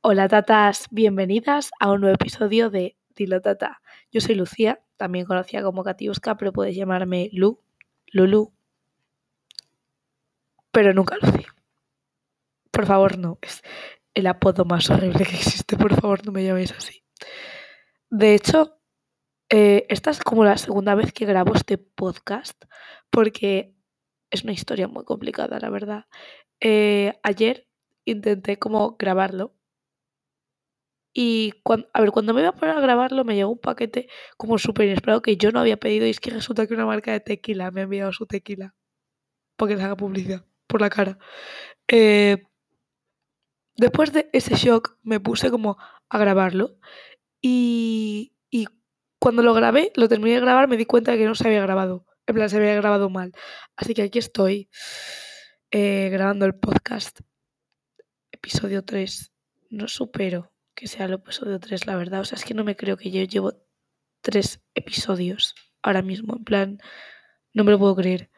Hola tatas, bienvenidas a un nuevo episodio de Dilo Tata. Yo soy Lucía, también conocida como Katiuska, pero puedes llamarme Lu, Lulu, pero nunca Lucy. Por favor, no, es el apodo más horrible que existe, por favor, no me llaméis así. De hecho, eh, esta es como la segunda vez que grabo este podcast, porque es una historia muy complicada, la verdad. Eh, ayer intenté como grabarlo y cuando, a ver, cuando me iba a poner a grabarlo me llegó un paquete como súper inesperado que yo no había pedido y es que resulta que una marca de tequila me ha enviado su tequila porque les haga publicidad por la cara. Eh, después de ese shock me puse como a grabarlo y, y cuando lo grabé, lo terminé de grabar, me di cuenta de que no se había grabado. En plan, se había grabado mal. Así que aquí estoy eh, grabando el podcast. Episodio 3. No supero que sea el episodio 3, la verdad. O sea, es que no me creo que yo llevo tres episodios ahora mismo. En plan, no me lo puedo creer.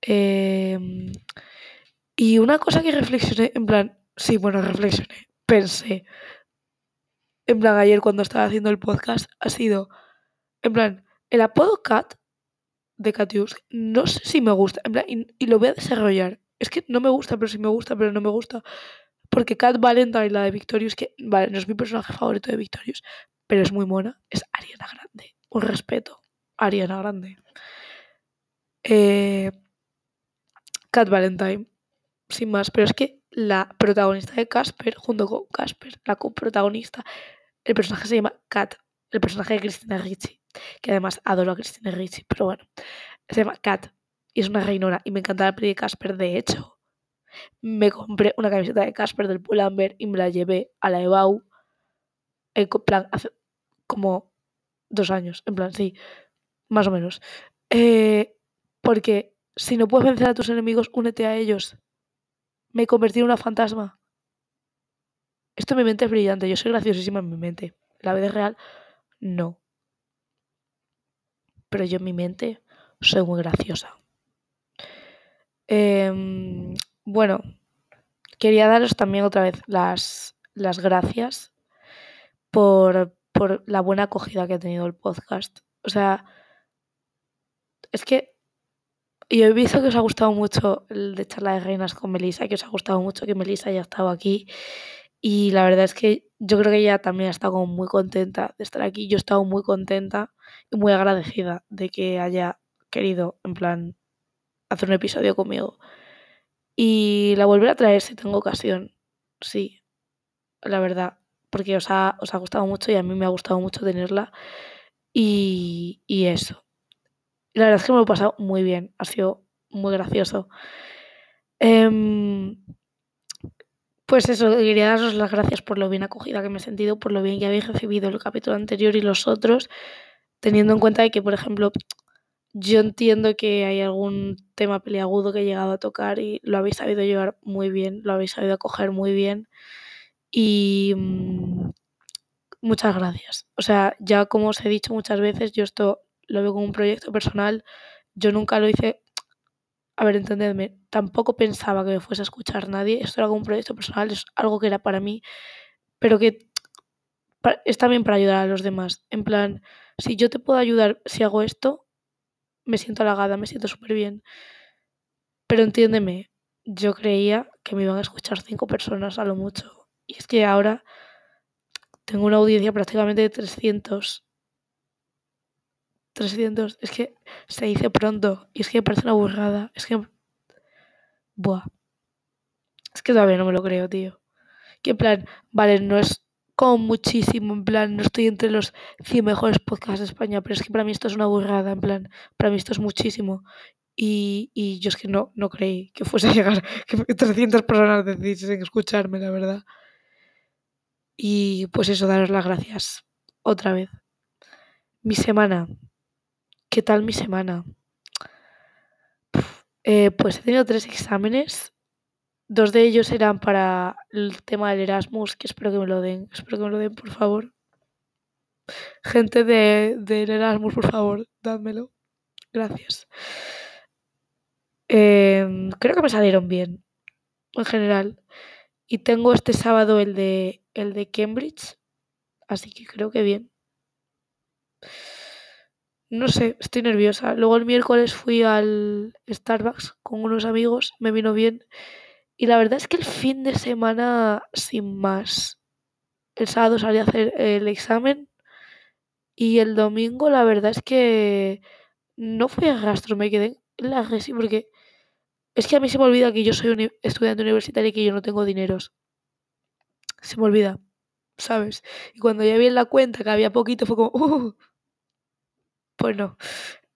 Em, y una cosa que reflexioné, en plan, sí, bueno, reflexioné, pensé, en plan, ayer cuando estaba haciendo el podcast, ha sido, en plan, el apodo Cat de Catius, no sé si me gusta, en plan, y, y, lo voy a desarrollar. Es que no me gusta, pero sí me gusta, pero no me gusta. Porque Cat Valentine, la de Victorious, que, vale, no es mi personaje favorito de Victorious, pero es muy mona, es Ariana Grande. Un respeto, Ariana Grande. Eh, Cat Valentine, sin más, pero es que la protagonista de Casper, junto con Casper, la coprotagonista, el personaje se llama Cat, el personaje de Cristina Ricci, que además adoro a Cristina Ricci, pero bueno, se llama Cat y es una reinona y me encanta la peli de Casper, de hecho. Me compré una camiseta de Casper del Pull&Bear y me la llevé a la EBAU en plan hace como dos años, en plan, sí, más o menos. Eh, porque si no puedes vencer a tus enemigos, únete a ellos. Me convertí en una fantasma. Esto en mi mente es brillante, yo soy graciosísima en mi mente. La vida real, no. Pero yo en mi mente soy muy graciosa. Eh, bueno, quería daros también otra vez las, las gracias por, por la buena acogida que ha tenido el podcast. O sea, es que yo he visto que os ha gustado mucho el de charla de reinas con Melissa, que os ha gustado mucho que Melissa haya estado aquí. Y la verdad es que yo creo que ella también ha estado muy contenta de estar aquí. Yo he estado muy contenta y muy agradecida de que haya querido, en plan, hacer un episodio conmigo. Y la volveré a traer si tengo ocasión. Sí, la verdad. Porque os ha, os ha gustado mucho y a mí me ha gustado mucho tenerla. Y, y eso. La verdad es que me lo he pasado muy bien. Ha sido muy gracioso. Eh, pues eso, quería daros las gracias por lo bien acogida que me he sentido, por lo bien que habéis recibido el capítulo anterior y los otros, teniendo en cuenta que, por ejemplo, yo entiendo que hay algún tema peliagudo que he llegado a tocar y lo habéis sabido llevar muy bien, lo habéis sabido acoger muy bien y mmm, muchas gracias. O sea, ya como os he dicho muchas veces, yo esto lo veo como un proyecto personal, yo nunca lo hice, a ver, entendedme, tampoco pensaba que me fuese a escuchar nadie, esto era como un proyecto personal, es algo que era para mí, pero que es también para ayudar a los demás. En plan, si yo te puedo ayudar si hago esto, me siento halagada, me siento súper bien. Pero entiéndeme, yo creía que me iban a escuchar cinco personas a lo mucho. Y es que ahora tengo una audiencia prácticamente de 300. 300. Es que se dice pronto. Y es que me parece una burrada. Es que... Buah. Es que todavía no me lo creo, tío. Que en plan, vale, no es como muchísimo, en plan, no estoy entre los 100 mejores podcasts de España, pero es que para mí esto es una burrada, en plan, para mí esto es muchísimo. Y, y yo es que no, no creí que fuese a llegar, que 300 personas decidiesen escucharme, la verdad. Y pues eso, daros las gracias otra vez. Mi semana. ¿Qué tal mi semana? Eh, pues he tenido tres exámenes Dos de ellos eran para el tema del Erasmus, que espero que me lo den. Espero que me lo den, por favor. Gente de, del Erasmus, por favor, dádmelo. Gracias. Eh, creo que me salieron bien, en general. Y tengo este sábado el de, el de Cambridge, así que creo que bien. No sé, estoy nerviosa. Luego el miércoles fui al Starbucks con unos amigos, me vino bien. Y la verdad es que el fin de semana, sin más. El sábado salí a hacer el examen y el domingo la verdad es que no fui a rastro, me quedé en la resi porque es que a mí se me olvida que yo soy un estudiante universitario y que yo no tengo dineros. Se me olvida, ¿sabes? Y cuando ya vi en la cuenta que había poquito fue como, uh, pues no.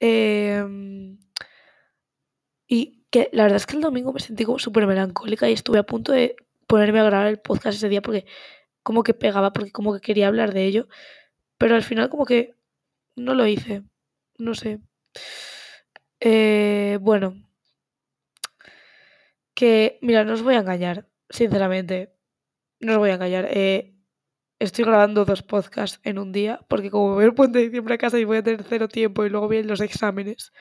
Em, y que la verdad es que el domingo me sentí como súper melancólica y estuve a punto de ponerme a grabar el podcast ese día porque como que pegaba, porque como que quería hablar de ello. Pero al final como que no lo hice. No sé. Eh, bueno. Que, mira, no os voy a engañar, sinceramente. No os voy a engañar. Eh, estoy grabando dos podcasts en un día porque como voy el puente de diciembre a casa y voy a tener cero tiempo y luego vienen los exámenes,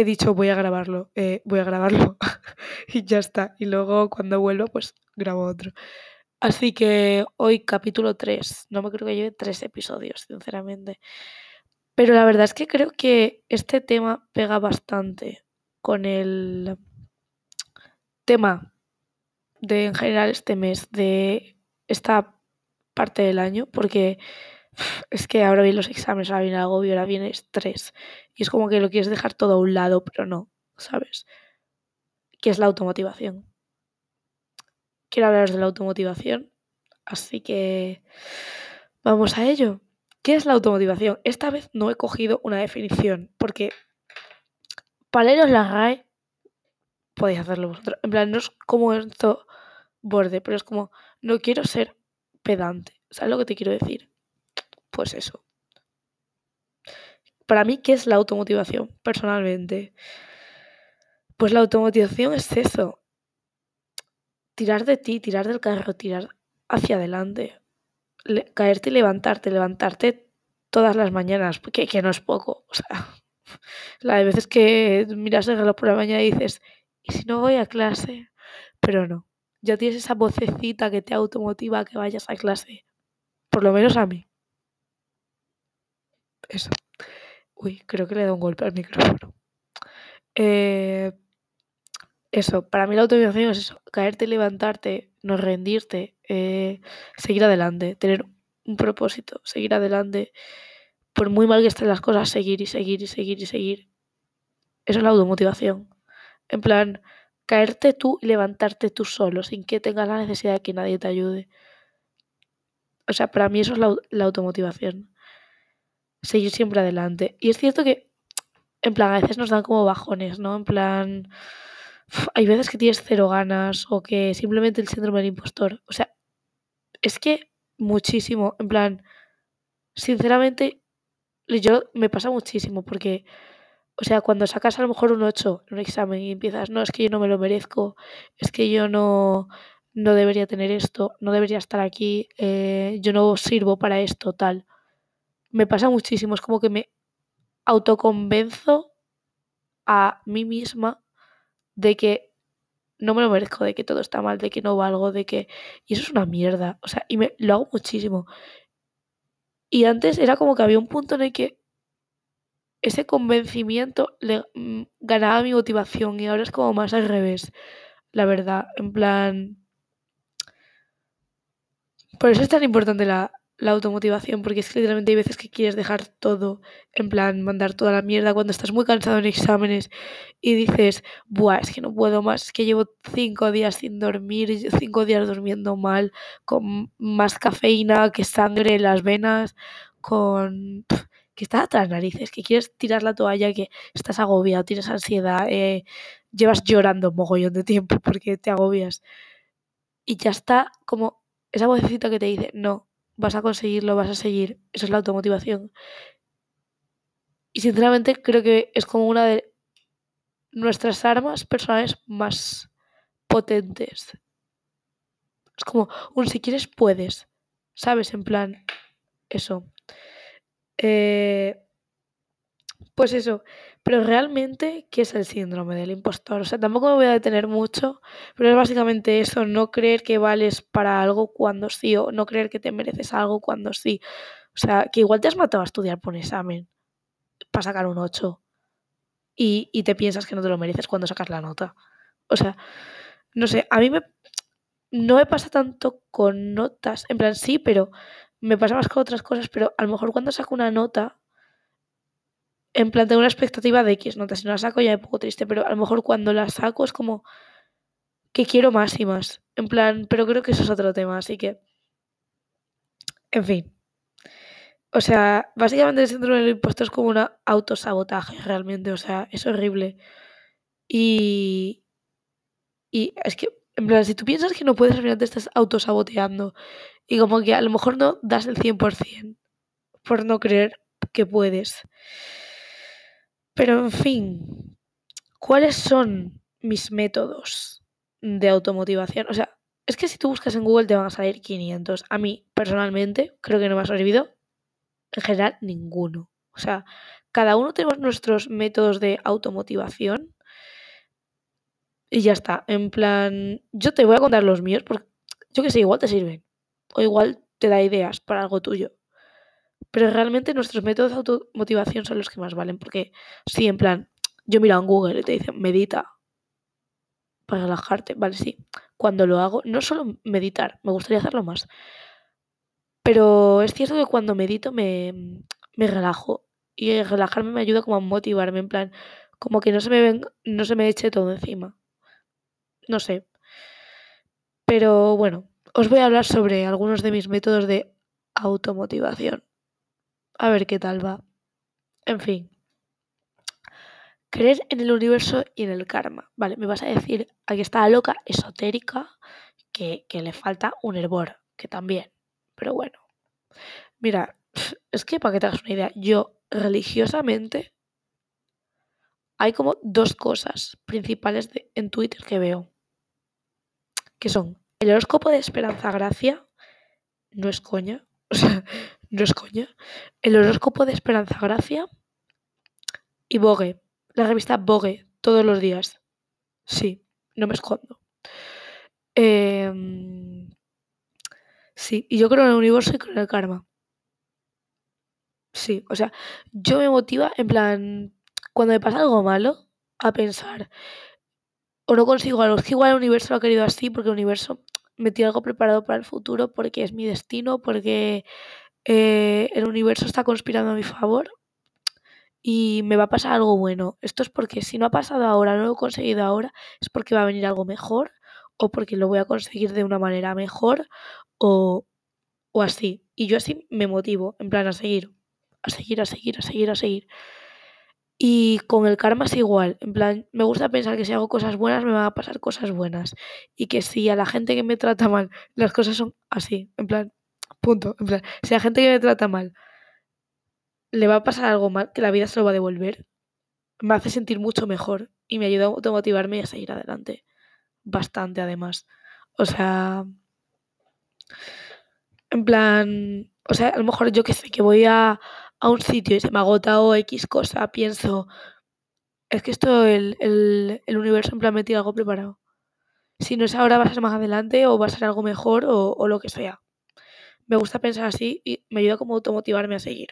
he dicho voy a grabarlo, eh, voy a grabarlo y ya está. Y luego cuando vuelvo pues grabo otro. Así que hoy capítulo 3, no me creo que lleve tres episodios, sinceramente. Pero la verdad es que creo que este tema pega bastante con el tema de en general este mes, de esta parte del año, porque es que ahora vienen los exámenes, ahora viene el agobio, ahora viene estrés. Y es como que lo quieres dejar todo a un lado, pero no, ¿sabes? Que es la automotivación. Quiero hablaros de la automotivación, así que vamos a ello. ¿Qué es la automotivación? Esta vez no he cogido una definición, porque para leeros la RAE podéis hacerlo vosotros. En plan, no es como esto borde, pero es como, no quiero ser pedante. ¿Sabes lo que te quiero decir? Pues eso. Para mí, ¿qué es la automotivación? Personalmente. Pues la automotivación es eso. Tirar de ti, tirar del carro, tirar hacia adelante. caerte y levantarte, levantarte todas las mañanas, que, que no es poco. O sea, la de veces que miras el reloj por la mañana y dices, ¿y si no voy a clase? Pero no ya tienes esa vocecita que te automotiva a que vayas a clase. Por lo menos a mí. Eso. Uy, creo que le dado un golpe al micrófono. Eh, eso, para mí la automotivación es eso, caerte, levantarte, no rendirte, eh, seguir adelante, tener un propósito, seguir adelante. Por muy mal que estén las cosas, seguir y seguir y seguir y seguir. Eso es la automotivación. En plan, caerte tú y levantarte tú solo, sin que tengas la necesidad de que nadie te ayude. O sea, para mí eso es la, automotivación. Seguir siempre adelante. Y es cierto que, en plan, a veces nos dan como bajones, ¿no? En plan, hay veces que tienes cero ganas o que simplemente el síndrome del impostor. O sea, es que muchísimo, en plan, sinceramente, yo me pasa muchísimo porque o sea, cuando sacas a lo mejor un 8 en un examen y empiezas, no, es que yo no me lo merezco, es que yo no, no debería tener esto, no debería estar aquí, eh, yo no sirvo para esto, tal. Me pasa muchísimo, es como que me autoconvenzo a mí misma de que no me lo merezco, de que todo está mal, de que no valgo, de que... Y eso es una mierda, o sea, y me lo hago muchísimo. Y antes era como que había un punto en el que ese convencimiento le mm, ganaba mi motivación y ahora es como más al revés, la verdad, en plan... Por eso es tan importante la, la automotivación, porque es que literalmente hay veces que quieres dejar todo, en plan, mandar toda la mierda cuando estás muy cansado en exámenes y dices, buah, es que no puedo más, es que llevo cinco días sin dormir, cinco días durmiendo mal, con más cafeína que sangre en las venas, con que está a narices, que quieres tirar la toalla, que estás agobiado, tienes ansiedad, eh, llevas llorando un mogollón de tiempo porque te agobias. Y ya está como esa vocecita que te dice, no, vas a conseguirlo, vas a seguir. Eso es la automotivación. Y sinceramente creo que es como una de nuestras armas personales más potentes. Es como un si quieres puedes, ¿sabes? En plan, eso. Eh, Pues eso, pero realmente, ¿qué es el síndrome del impostor? O sea, tampoco me voy a detener mucho, pero es básicamente eso, no creer que vales para algo cuando sí, o no creer que te mereces algo cuando sí. O sea, que igual te has matado a estudiar por un examen para sacar un 8 y, y te piensas que no te lo mereces cuando sacas la nota. O sea, no sé, a mí me, no me pasa tanto con notas, en plan sí, pero me pasa más con otras cosas, pero a lo mejor cuando saco una nota en plan tengo una expectativa de X notas. Si no la saco ya me pongo triste, pero a lo mejor cuando la saco es como que quiero más y más. En plan, pero creo que eso es otro tema, así que... En fin. O sea, básicamente el síndrome del impuesto es como un autosabotaje realmente, o sea, es horrible. Y... Y es que, en plan, si tú piensas que no puedes, al final te estás autosaboteando. Y como que a lo mejor no das el 100% por no creer que puedes. Pero en fin, ¿cuáles son mis métodos de automotivación? O sea, es que si tú buscas en Google te van a salir 500. A mí, personalmente, creo que no me ha servido en general ninguno. O sea, cada uno tenemos nuestros métodos de automotivación y ya está. En plan, yo te voy a contar los míos porque yo que sé, igual te sirven. O igual te da ideas para algo tuyo. Pero realmente nuestros métodos de automotivación son los que más valen, porque sí, en plan, yo miro en Google y te dicen, medita para relajarte, vale, sí. Cuando lo hago, no solo meditar, me gustaría hacerlo más. Pero es cierto que cuando medito me, me relajo y relajarme me ayuda como a motivarme, en plan, como que no se me ven, no se me eche todo encima. No sé. Pero bueno, os voy a hablar sobre algunos de mis métodos de automotivación. A ver qué tal va. En fin. Creer en el universo y en el karma. Vale, me vas a decir, aquí está la loca esotérica que, que le falta un hervor, que también. Pero bueno. Mira, es que para que te hagas una idea, yo religiosamente hay como dos cosas principales en Twitter que veo. Que son el horóscopo de Esperanza Gracia, no es coña, o sea, no es coña, el horóscopo de Esperanza Gracia y Vogue, la revista Vogue, todos los días. Sí, no me escondo. Em, sí, y yo creo en el universo y creo en el karma. Sí, o sea, yo me motiva en plan, cuando me pasa algo malo, a pensar, o no consigo algo, es que igual el universo lo ha querido así, porque el universo me tiene algo preparado para el futuro, porque es mi destino, porque eh, el universo está conspirando a mi favor y me va a pasar algo bueno. Esto es porque si no ha pasado ahora, no lo he conseguido ahora, es porque va a venir algo mejor o porque lo voy a conseguir de una manera mejor o, o así. Y yo así me motivo, en plan a seguir, a seguir, a seguir, a seguir, a seguir. Y con el karma es igual, en plan, me gusta pensar que si hago cosas buenas me van a pasar cosas buenas y que si a la gente que me trata mal las cosas son así, en plan, Punto. En plan, si la gente que me trata mal le va a pasar algo mal, que la vida se lo va a devolver, me hace sentir mucho mejor y me ayuda a automotivarme y a seguir adelante. Bastante, además. O sea. En plan. O sea, a lo mejor yo que sé, que voy a, a un sitio y se me agota o X cosa, pienso. Es que esto, el, el, el universo en plan me tiene algo preparado. Si no es ahora, va a ser más adelante o va a ser algo mejor o, o lo que sea me gusta pensar así y me ayuda como automotivarme a seguir.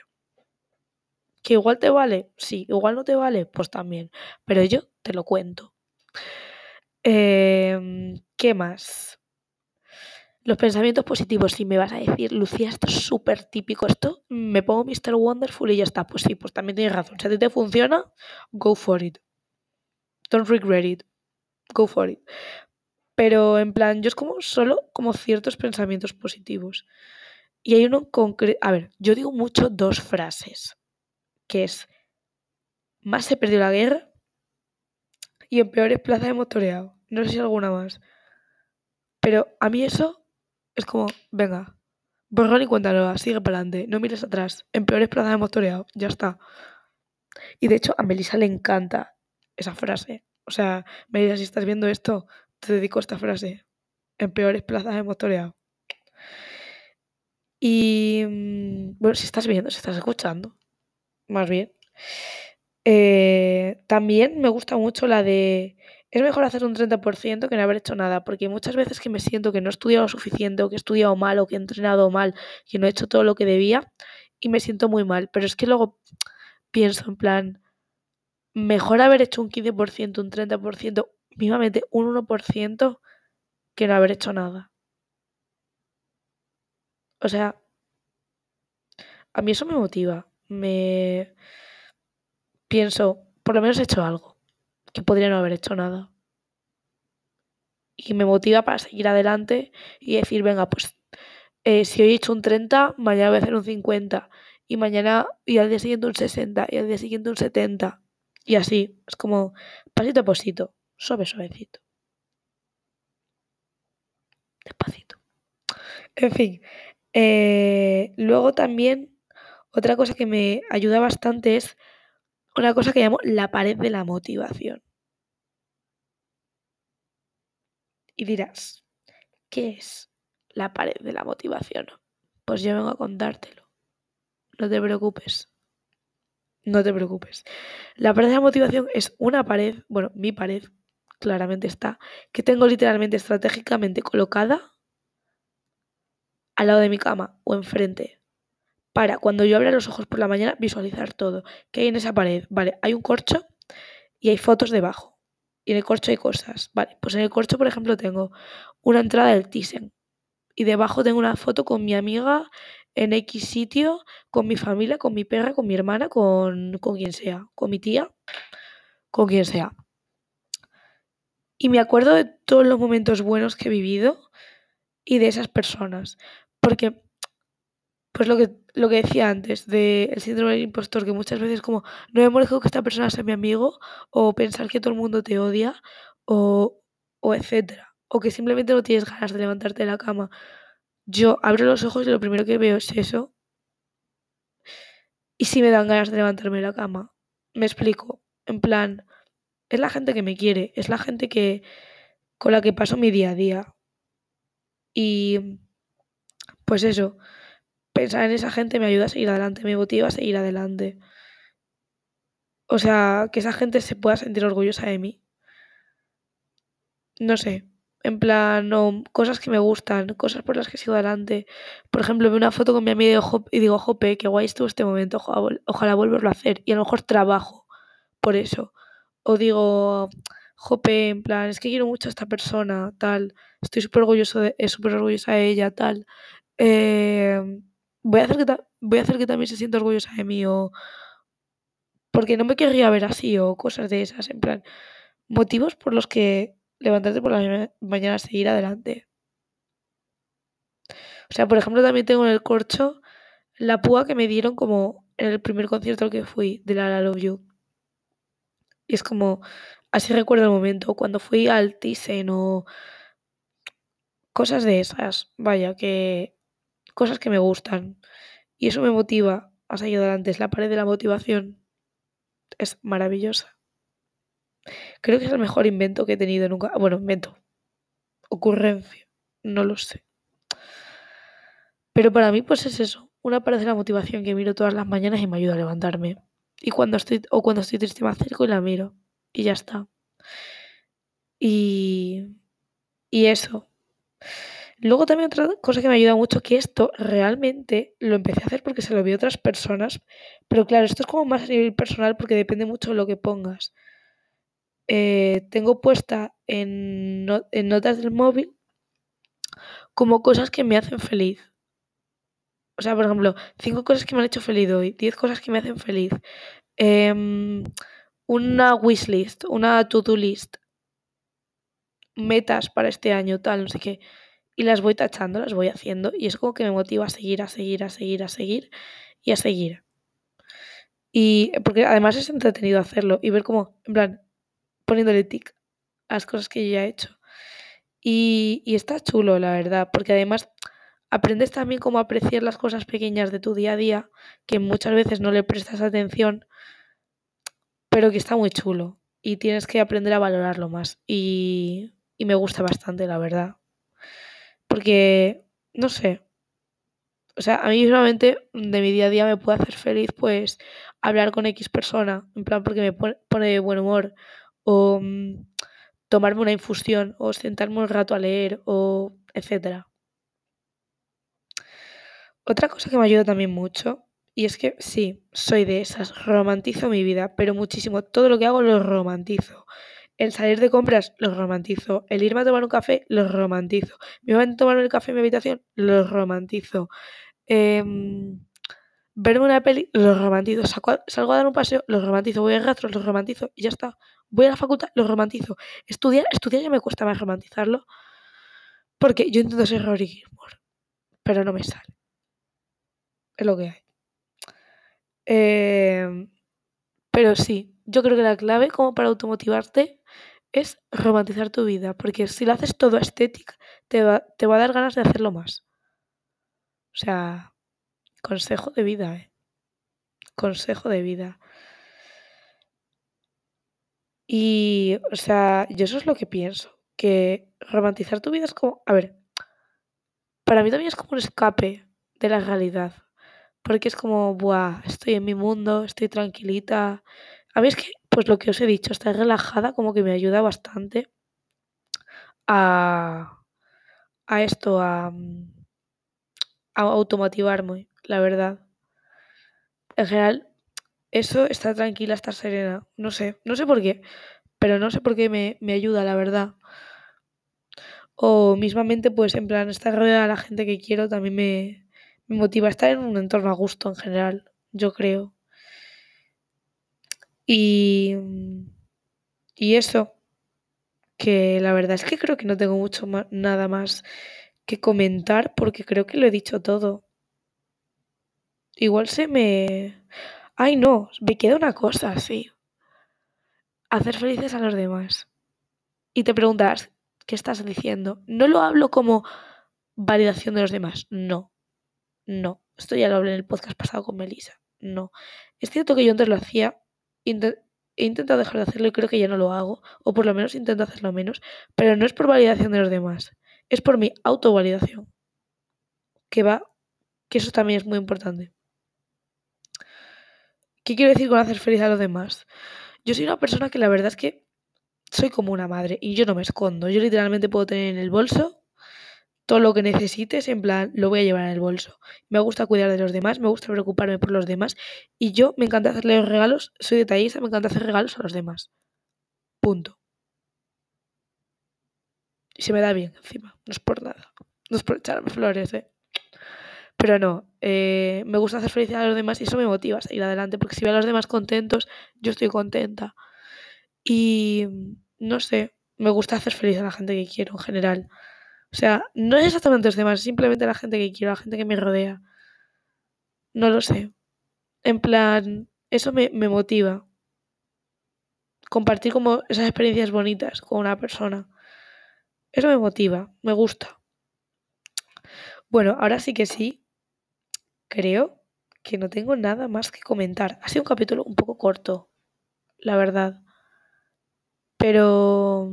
¿Que igual te vale? Sí, igual no te vale, pues también. Pero yo te lo cuento. Em, ¿Qué más? Los pensamientos positivos, si me vas a decir, Lucía, esto es súper típico, esto me pongo Mr. Wonderful y ya está. Pues sí, pues también tienes razón. Si a ti te funciona, go for it. Don't regret it. Go for it. Pero en plan, yo es como solo como ciertos pensamientos positivos. Y hay uno concreto. A ver, yo digo mucho dos frases. Que es. Más se perdió la guerra. Y en peores plazas hemos toreado. No sé si alguna más. Pero a mí eso es como, venga, borrón y cuéntalo, sigue para adelante, no mires atrás. En peores plazas hemos toreado, ya está. Y de hecho, a Melissa le encanta esa frase. O sea, Melissa, si estás viendo esto, te dedico a esta frase. En peores plazas hemos toreado. Y mm, bueno, si estás viendo, si estás escuchando, más bien. Eh, también me gusta mucho la de es mejor hacer un 30% que no haber hecho nada, porque muchas veces que me siento que no he estudiado suficiente o que he estudiado mal o que he entrenado mal, que no he hecho todo lo que debía y me siento muy mal, pero es que luego pienso en plan, mejor haber hecho un 15%, un 30%, mínimamente un 1% que no haber hecho nada. O sea, a mí eso me motiva, me pienso, por lo menos he hecho algo, que podría no haber hecho nada. Y me motiva para seguir adelante y decir, venga, pues eh, si hoy he hecho un 30, mañana voy a hacer un 50. Y mañana, y al día siguiente un 60, y al día siguiente un 70. Y así, es como pasito a pasito, suave, suavecito. Despacito. En fin, eh, luego también otra cosa que me ayuda bastante es una cosa que llamo la pared de la motivación. Y dirás, ¿qué es la pared de la motivación? Pues yo vengo a contártelo. No te preocupes. No te preocupes. La pared de la motivación es una pared, bueno, mi pared, claramente está, que tengo literalmente estratégicamente colocada al lado de mi cama o enfrente para cuando yo abra los ojos por la mañana visualizar todo. ¿Qué hay en esa pared? Vale, hay un corcho y hay fotos debajo. Y en el corcho hay cosas. Vale, pues en el corcho, por ejemplo, tengo una entrada del Thyssen. Y debajo tengo una foto con mi amiga en X sitio, con mi familia, con mi perra, con mi hermana, con, con quien sea, con mi tía, con quien sea. Y me acuerdo de todos los momentos buenos que he vivido y de esas personas. Porque pues lo que, lo que decía antes del síndrome del impostor, que muchas veces como no me merezco que esta persona sea mi amigo, o pensar que todo el mundo te odia, o, o etcétera, o que simplemente no tienes ganas de levantarte de la cama. Yo abro los ojos y lo primero que veo es eso. Y si me dan ganas de levantarme de la cama. Me explico. En plan, es la gente que me quiere, es la gente que con la que paso mi día a día. Y pues eso, pensar en esa gente me ayuda a seguir adelante, me motiva a seguir adelante. O sea, que esa gente se pueda sentir orgullosa de mí. No sé, en plan, cosas que me gustan, cosas por las que sigo adelante. Por ejemplo, veo una foto con mi amigo y digo, jope, qué guay estuvo este momento, ojalá, volverlo a hacer. Y a lo mejor trabajo por eso. O digo, jope, en plan, es que quiero mucho a esta persona, tal. Estoy súper orgulloso de, súper orgullosa de ella, tal. Eh, voy a hacer que, voy a hacer que también se sienta orgullosa de mí o porque no me querría ver así o cosas de esas, en plan, motivos por los que levantarte por la mañana a seguir adelante. O sea, por ejemplo, también tengo en el corcho la púa que me dieron como en el primer concierto al que fui de La La Love You. Y es como, así recuerdo el momento, cuando fui al Thyssen o cosas de esas, vaya, que cosas que me gustan. Y eso me motiva a seguir adelante. Es la pared de la motivación. Es maravillosa. Creo que es el mejor invento que he tenido nunca. Bueno, invento. Ocurrencia. No lo sé. Pero para mí, pues es eso. Una pared de la motivación que miro todas las mañanas y me ayuda a levantarme. Y cuando estoy, o cuando estoy triste me acerco y la miro. Y ya está. Y, y eso. Luego también otra cosa que me ayuda mucho, que esto realmente lo empecé a hacer porque se lo vi a otras personas, pero claro, esto es como más a nivel personal porque depende mucho de lo que pongas. Eh, tengo puesta en, notas del móvil como cosas que me hacen feliz. O sea, por ejemplo, cinco cosas que me han hecho feliz hoy, diez cosas que me hacen feliz. Em, una wishlist, una to-do list, metas para este año, tal, no sé qué y las voy tachando, las voy haciendo y es como que me motiva a seguir, a seguir, a seguir, a seguir y a seguir. Y porque además es entretenido hacerlo y ver cómo, en plan, poniéndole tic a las cosas que yo ya he hecho. Y, está chulo, la verdad, porque además aprendes también cómo apreciar las cosas pequeñas de tu día a día, que muchas veces no le prestas atención, pero que está muy chulo. Y tienes que aprender a valorarlo más. Y, y me gusta bastante, la verdad. Porque, no sé. O sea, a mí solamente de mi día a día me puede hacer feliz, pues, hablar con X persona, en plan, porque me pone, de buen humor, o mm, tomarme una infusión, o sentarme un rato a leer, o etcétera. Otra cosa que me ayuda también mucho, y es que sí, soy de esas, romantizo mi vida, pero muchísimo. Todo lo que hago lo romantizo. El salir de compras lo romantizo. El irme a tomar un café lo romantizo. Me voy a tomar el café en mi habitación lo romantizo. Em, verme una peli lo romantizo. salgo a dar un paseo lo romantizo. Voy a rastro lo romantizo y ya está. Voy a la facultad lo romantizo. Estudiar, estudiar ya me cuesta más romantizarlo. Porque yo intento ser Rory Gilmore. Pero no me sale. Es lo que hay. Em, pero sí, yo creo que la clave como para automotivarte es romantizar tu vida, porque si lo haces todo estético, te va, te va a dar ganas de hacerlo más. O sea, consejo de vida, ¿eh? Consejo de vida. Y, o sea, yo eso es lo que pienso, que romantizar tu vida es como, a ver, para mí también es como un escape de la realidad, porque es como, buah, estoy en mi mundo, estoy tranquilita, a mí es que, pues lo que os he dicho, estar relajada como que me ayuda bastante a, a esto, a, a automotivarme, la verdad. En general, eso, estar tranquila, estar serena, no sé, no sé por qué, pero no sé por qué me, me ayuda, la verdad. O mismamente, pues en plan, estar rodeada de la gente que quiero también me, me motiva a estar en un entorno a gusto en general, yo creo. Y, y eso, que la verdad es que creo que no tengo mucho nada más que comentar porque creo que lo he dicho todo. Igual se me... Ay, no, me queda una cosa, sí. Hacer felices a los demás. Y te preguntas, ¿qué estás diciendo? No lo hablo como validación de los demás, no. No. Esto ya lo hablé en el podcast pasado con Melissa. No. Es cierto que yo antes lo hacía he intentado dejar de hacerlo y creo que ya no lo hago, o por lo menos intento hacerlo menos, pero no es por validación de los demás, es por mi autovalidación. Que va, que eso también es muy importante. ¿Qué quiero decir con hacer feliz a los demás? Yo soy una persona que la verdad es que soy como una madre y yo no me escondo. Yo literalmente puedo tener en el bolso todo lo que necesites, en plan, lo voy a llevar en el bolso. Me gusta cuidar de los demás, me gusta preocuparme por los demás y yo me encanta hacerle regalos, soy detallista, me encanta hacer regalos a los demás. Punto. Y se me da bien encima, no es por nada, no es por echarme flores, ¿eh? Pero no, eh, me gusta hacer felicidad a los demás y eso me motiva a seguir adelante, porque si veo a los demás contentos, yo estoy contenta. Y no sé, me gusta hacer feliz a la gente que quiero en general. O sea, no es exactamente los demás, simplemente la gente que quiero, la gente que me rodea. No lo sé. En plan, eso me, me motiva. Compartir como esas experiencias bonitas con una persona. Eso me motiva, me gusta. Bueno, ahora sí que sí. Creo que no tengo nada más que comentar. Ha sido un capítulo un poco corto, la verdad. Pero...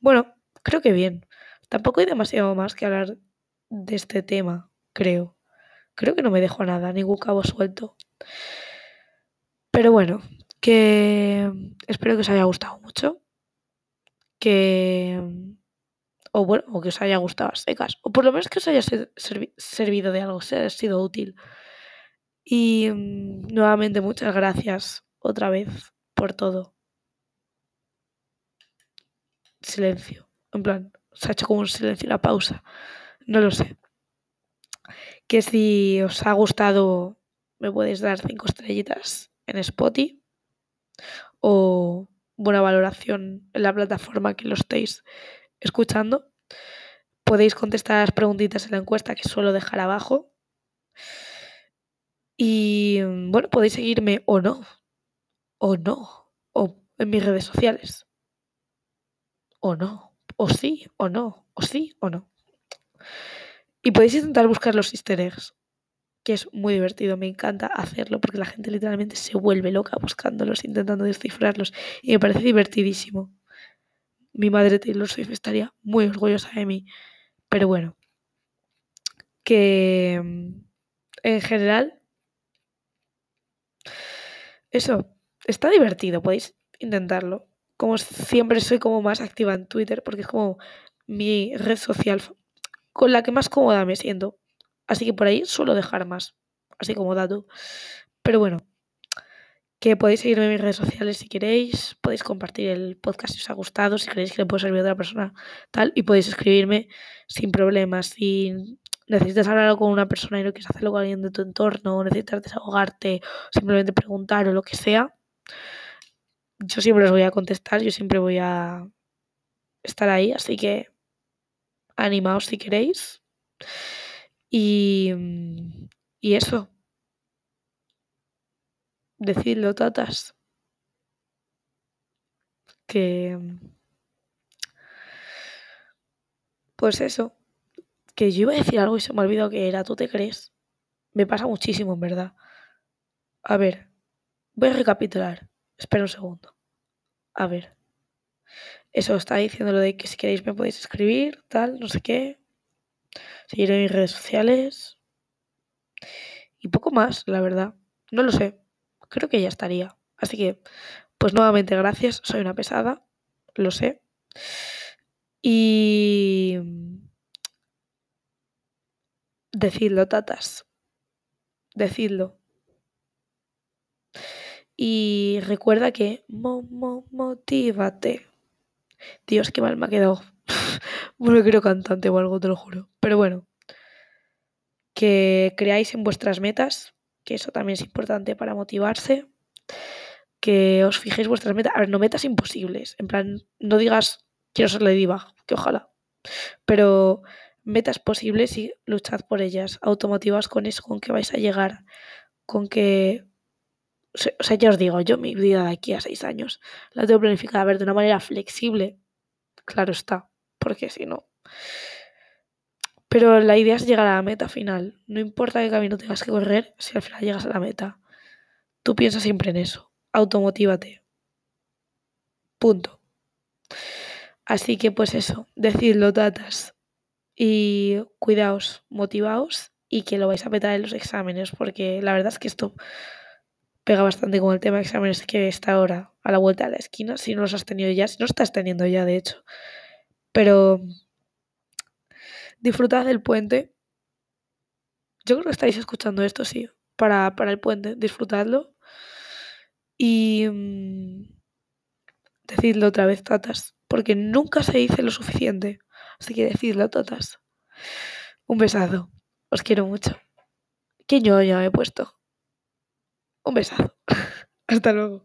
Bueno, creo que bien. Tampoco hay demasiado más que hablar de este tema, creo. Creo que no me dejo nada, ningún cabo suelto. Pero bueno, que espero que os haya gustado mucho. Que. O bueno, o que os haya gustado a secas. O por lo menos que os haya servido de algo, se haya sido útil. Y mm, nuevamente muchas gracias otra vez por todo. Silencio. En plan, se ha hecho como un silencio, una pausa. No lo sé. Que si os ha gustado, me podéis dar cinco estrellitas en Spotify o buena valoración en la plataforma que lo estéis escuchando. Podéis contestar las preguntitas en la encuesta que suelo dejar abajo. Y bueno, podéis seguirme o no. O no. O en mis redes sociales. O no o sí o no, o sí o no. Y podéis intentar buscar los easter eggs, que es muy divertido, me encanta hacerlo porque la gente literalmente se vuelve loca buscándolos, intentando descifrarlos y me parece divertidísimo. Mi madre Taylor Swift estaría muy orgullosa de mí, pero bueno, que mm, en general, eso, está divertido, podéis intentarlo. Como siempre soy como más activa en Twitter porque es como mi red social con la que más cómoda me siento. Así que por ahí suelo dejar más, así como dato. Pero bueno, que podéis seguirme en mis redes sociales si queréis, podéis compartir el podcast si os ha gustado, si queréis que le pueda servir a otra persona, tal, y podéis escribirme sin problemas, si necesitas hablar con una persona y no quieres hacerlo con alguien de tu entorno, necesitas desahogarte, simplemente preguntar o lo que sea, yo siempre os voy a contestar, yo siempre voy a estar ahí, así que animaos si queréis. Y, y eso, Decidlo, tatas. Que... Pues eso. Que yo iba a decir algo y se me ha olvidado que era, ¿tú te crees? Me pasa muchísimo, en verdad. A ver, voy a recapitular. Espera un segundo. A ver. Eso está diciendo lo de que si queréis me podéis escribir, tal, no sé qué. Seguir en mis redes sociales. Y poco más, la verdad. No lo sé creo que ya estaría. Así que, pues nuevamente gracias, soy una pesada, lo sé. Y... Decidlo, tatas. Decidlo. Y recuerda que... Mo, mo, motívate. Dios, qué mal me ha quedado. bueno, quiero cantante o algo, te lo juro. Pero bueno. Que creáis en vuestras metas que eso también es importante para motivarse. Que os fijéis vuestras metas. A ver, no metas imposibles. En plan, no digas quiero ser Lady que ojalá. Pero metas posibles y luchad por ellas. Automotivaos con eso, con que vais a llegar. Con que. O sea, ya os digo, yo mi vida de aquí a seis años la tengo planificada a ver de una manera flexible. Claro está. Porque si no. Pero la idea es llegar a la meta final. No importa qué camino tengas que correr si al final llegas a la meta. Tú piensas siempre en eso. Automotívate. Punto. Así que pues eso, decidlo, tatas. Y cuidaos, motivaos y que lo vais a petar en los exámenes, porque la verdad es que esto pega bastante con el tema de exámenes que está ahora a la vuelta de la esquina, si no los has tenido ya, si no estás teniendo ya, de hecho. Pero disfrutad del puente. Yo creo que estáis escuchando esto, sí, para, para el puente, disfrutadlo. Y mm, decidlo otra vez, tatas, porque nunca se dice lo suficiente. Así que decidlo, tatas. Un besazo. Os quiero mucho. Qué ñoña me he puesto. Un besazo. Hasta luego.